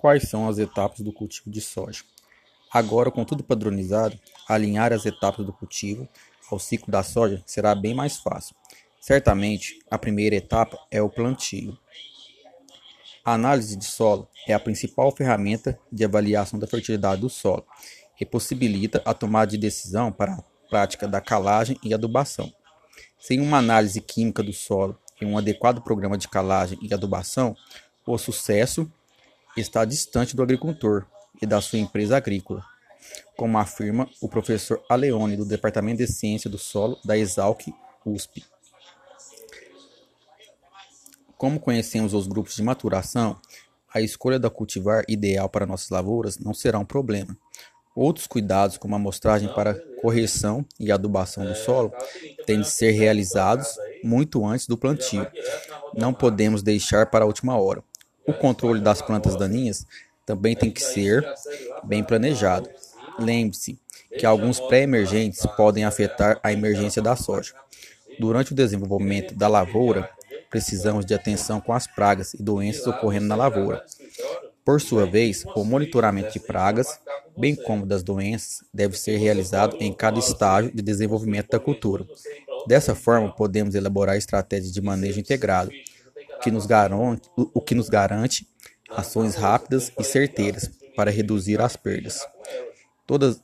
Quais são as etapas do cultivo de soja? Agora, com tudo padronizado, alinhar as etapas do cultivo ao ciclo da soja será bem mais fácil. Certamente, a primeira etapa é o plantio. A análise de solo é a principal ferramenta de avaliação da fertilidade do solo e possibilita a tomada de decisão para a prática da calagem e adubação. Sem uma análise química do solo e um adequado programa de calagem e adubação, o sucesso está distante do agricultor e da sua empresa agrícola, como afirma o professor Aleone, do Departamento de Ciência do Solo da Exalc USP. Como conhecemos os grupos de maturação, a escolha da cultivar ideal para nossas lavouras não será um problema. Outros cuidados, como a amostragem para correção e adubação do solo, têm de ser realizados muito antes do plantio. Não podemos deixar para a última hora. O controle das plantas daninhas também tem que ser bem planejado. Lembre-se que alguns pré-emergentes podem afetar a emergência da soja. Durante o desenvolvimento da lavoura, precisamos de atenção com as pragas e doenças ocorrendo na lavoura. Por sua vez, o monitoramento de pragas, bem como das doenças, deve ser realizado em cada estágio de desenvolvimento da cultura. Dessa forma, podemos elaborar estratégias de manejo integrado, que nos garante, o que nos garante ações rápidas e certeiras para reduzir as perdas. Todas